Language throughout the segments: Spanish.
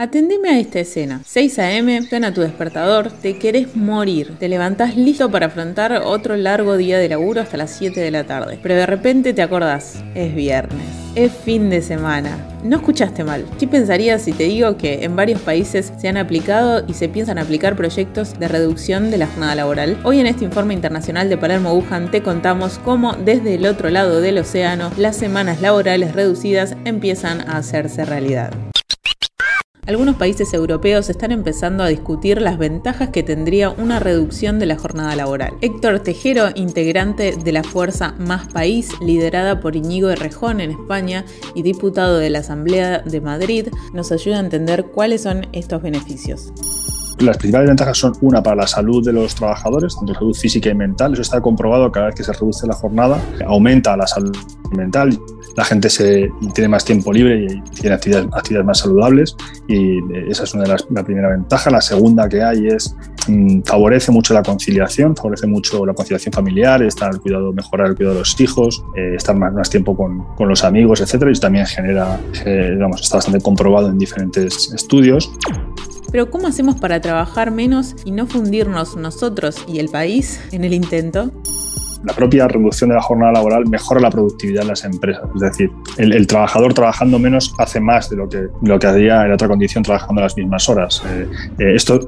Atendeme a esta escena. 6 a.m., suena tu despertador, te querés morir. Te levantás listo para afrontar otro largo día de laburo hasta las 7 de la tarde. Pero de repente te acordás, es viernes, es fin de semana. No escuchaste mal. ¿Qué pensarías si te digo que en varios países se han aplicado y se piensan aplicar proyectos de reducción de la jornada laboral? Hoy en este informe internacional de Palermo Wuhan te contamos cómo desde el otro lado del océano las semanas laborales reducidas empiezan a hacerse realidad. Algunos países europeos están empezando a discutir las ventajas que tendría una reducción de la jornada laboral. Héctor Tejero, integrante de la Fuerza Más País, liderada por Iñigo Errejón en España y diputado de la Asamblea de Madrid, nos ayuda a entender cuáles son estos beneficios. Las principales ventajas son una para la salud de los trabajadores, tanto salud física y mental. Eso está comprobado cada vez que se reduce la jornada, aumenta la salud mental, la gente se, tiene más tiempo libre y tiene actividades, actividades más saludables y esa es una de las, la primera ventaja. La segunda que hay es mm, favorece mucho la conciliación, favorece mucho la conciliación familiar, estar al cuidado, mejorar el cuidado de los hijos, eh, estar más, más tiempo con, con, los amigos, etcétera, y también genera, eh, digamos, está bastante comprobado en diferentes estudios. Pero ¿cómo hacemos para trabajar menos y no fundirnos nosotros y el país en el intento? La propia reducción de la jornada laboral mejora la productividad de las empresas. Es decir, el, trabajador trabajando menos hace más de lo que, lo que hacía en otra condición trabajando las mismas horas. Eh, eh, esto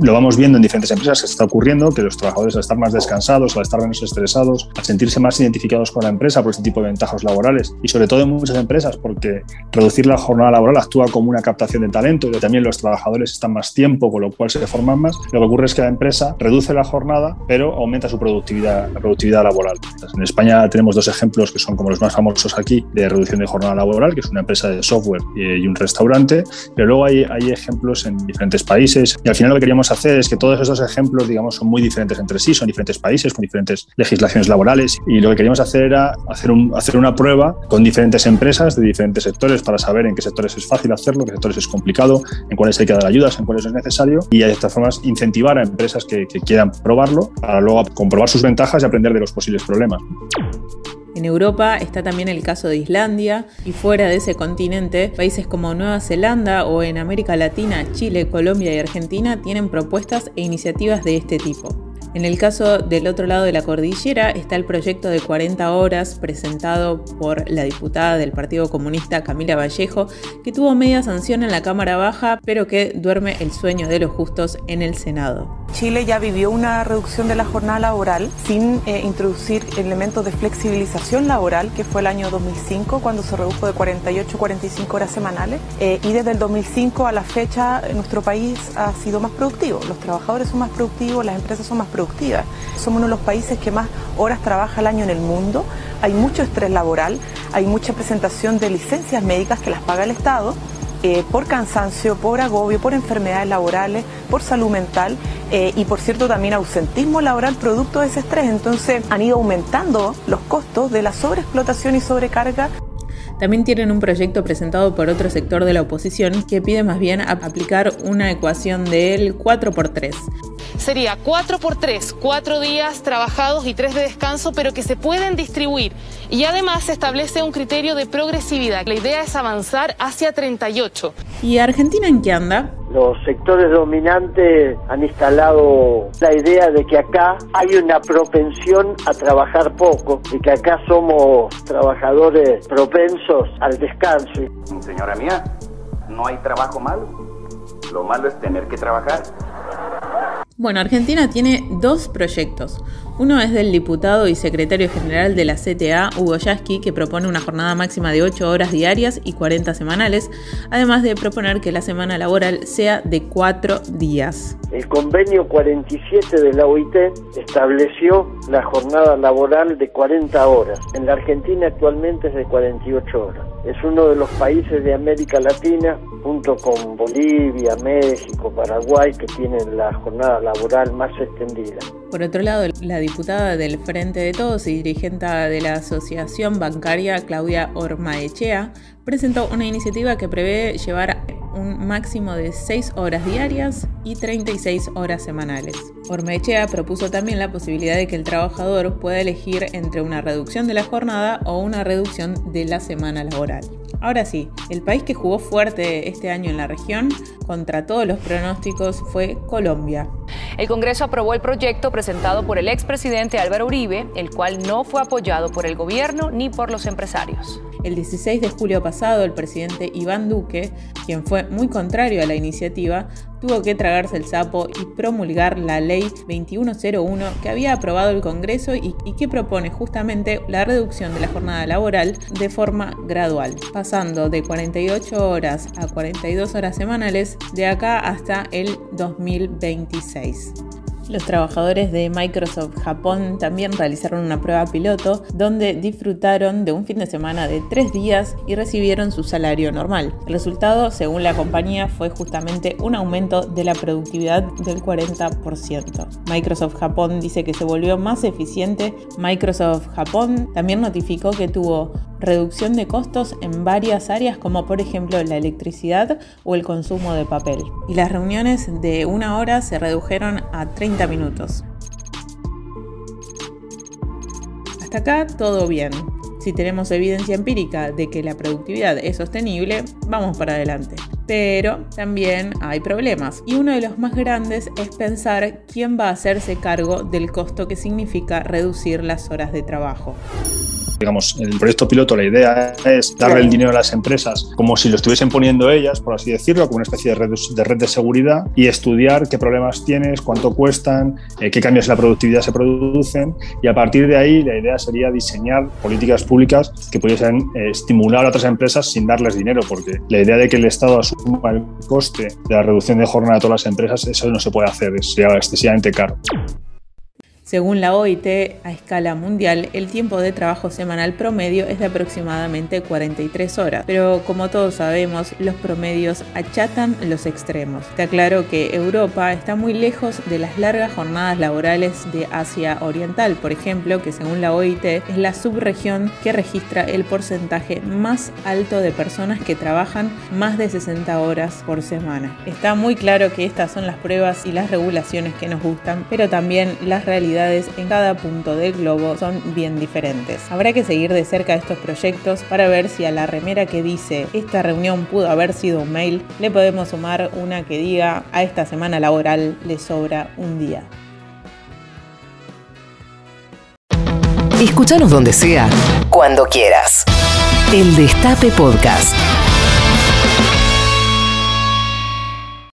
lo vamos viendo en diferentes empresas que está ocurriendo, que los trabajadores al estar más descansados, al estar menos estresados, al sentirse más identificados con la empresa por este tipo de ventajas laborales y sobre todo en muchas empresas porque reducir la jornada laboral actúa como una captación de talento y también los trabajadores están más tiempo, con lo cual se forman más. Lo que ocurre es que la empresa reduce la jornada pero aumenta su productividad, la productividad laboral. En España tenemos dos ejemplos que son como los más famosos aquí de reducción de jornada laboral, que es una empresa de software y un restaurante, pero luego hay, hay ejemplos en diferentes países y al final lo que queríamos hacer es que todos esos ejemplos, digamos, son muy diferentes entre sí, son diferentes países con diferentes legislaciones laborales y lo que queríamos hacer era hacer, un, hacer una prueba con diferentes empresas de diferentes sectores para saber en qué sectores es fácil hacerlo, en qué sectores es complicado, en cuáles hay que dar ayudas, en cuáles es necesario y de estas formas incentivar a empresas que, que quieran probarlo para luego comprobar sus ventajas y aprender de los posibles problemas. En Europa está también el caso de Islandia y fuera de ese continente, países como Nueva Zelanda o en América Latina, Chile, Colombia y Argentina tienen propuestas e iniciativas de este tipo. En el caso del otro lado de la cordillera está el proyecto de 40 horas presentado por la diputada del Partido Comunista Camila Vallejo, que tuvo media sanción en la Cámara Baja, pero que duerme el sueño de los justos en el Senado. Chile ya vivió una reducción de la jornada laboral sin eh, introducir elementos de flexibilización laboral, que fue el año 2005, cuando se redujo de 48 a 45 horas semanales. Eh, y desde el 2005 a la fecha, nuestro país ha sido más productivo. Los trabajadores son más productivos, las empresas son más productivas somos uno de los países que más horas trabaja al año en el mundo. Hay mucho estrés laboral, hay mucha presentación de licencias médicas que las paga el Estado. Eh, por cansancio, por agobio, por enfermedades laborales, por salud mental eh, y por cierto también ausentismo laboral producto de ese estrés. Entonces han ido aumentando los costos de la sobreexplotación y sobrecarga también tienen un proyecto presentado por otro sector de la oposición que pide más bien aplicar una ecuación del 4x3 sería 4 por 3, 4 días trabajados y 3 de descanso, pero que se pueden distribuir. Y además se establece un criterio de progresividad. La idea es avanzar hacia 38. ¿Y Argentina en qué anda? Los sectores dominantes han instalado la idea de que acá hay una propensión a trabajar poco y que acá somos trabajadores propensos al descanso. Señora mía, no hay trabajo malo. Lo malo es tener que trabajar. Bueno, Argentina tiene dos proyectos. Uno es del diputado y secretario general de la CTA, Hugo Yasky, que propone una jornada máxima de 8 horas diarias y 40 semanales, además de proponer que la semana laboral sea de 4 días. El convenio 47 de la OIT estableció la jornada laboral de 40 horas. En la Argentina actualmente es de 48 horas. Es uno de los países de América Latina, junto con Bolivia, México, Paraguay, que tienen la jornada laboral más extendida. Por otro lado, la diputada del Frente de Todos y dirigente de la Asociación Bancaria, Claudia Ormaechea, presentó una iniciativa que prevé llevar un máximo de 6 horas diarias y 36 horas semanales. Ormechea propuso también la posibilidad de que el trabajador pueda elegir entre una reducción de la jornada o una reducción de la semana laboral. Ahora sí, el país que jugó fuerte este año en la región, contra todos los pronósticos, fue Colombia. El Congreso aprobó el proyecto presentado por el expresidente Álvaro Uribe, el cual no fue apoyado por el gobierno ni por los empresarios. El 16 de julio pasado, el presidente Iván Duque, quien fue muy contrario a la iniciativa, tuvo que tragarse el sapo y promulgar la ley 2101 que había aprobado el Congreso y, que propone justamente la reducción de la jornada laboral de forma gradual, pasando de 48 horas a 42 horas semanales de acá hasta el 2026. Los trabajadores de Microsoft Japón también realizaron una prueba piloto donde disfrutaron de un fin de semana de tres días y recibieron su salario normal. El resultado, según la compañía, fue justamente un aumento de la productividad del 40%. Microsoft Japón dice que se volvió más eficiente. Microsoft Japón también notificó que tuvo reducción de costos en varias áreas como por ejemplo la electricidad o el consumo de papel. Y las reuniones de una hora se redujeron a 30 minutos. Hasta acá todo bien. Si tenemos evidencia empírica de que la productividad es sostenible, vamos para adelante. Pero también hay problemas y uno de los más grandes es pensar quién va a hacerse cargo del costo que significa reducir las horas de trabajo digamos, el proyecto piloto, la idea es darle el dinero a las empresas como si lo estuviesen poniendo ellas, por así decirlo, como una especie de red de, red de seguridad y estudiar qué problemas tienes, cuánto cuestan, eh, qué cambios en la productividad se producen y a partir de ahí la idea sería diseñar políticas públicas que pudiesen eh, estimular a otras empresas sin darles dinero, porque la idea de que el Estado asuma el coste de la reducción de jornada de todas las empresas, eso no se puede hacer, sería excesivamente caro. Según la OIT, a escala mundial, el tiempo de trabajo semanal promedio es de aproximadamente 43 horas, pero como todos sabemos, los promedios achatan los extremos. Está claro que Europa está muy lejos de las largas jornadas laborales de Asia Oriental, por ejemplo, que según la OIT es la subregión que registra el porcentaje más alto de personas que trabajan más de 60 horas por semana. Está muy claro que estas son las pruebas y las regulaciones que nos gustan, pero también las realidades en cada punto del globo son bien diferentes. Habrá que seguir de cerca estos proyectos para ver si a la remera que dice esta reunión pudo haber sido un mail le podemos sumar una que diga a esta semana laboral le sobra un día. Escúchanos donde sea, cuando quieras. El Destape Podcast.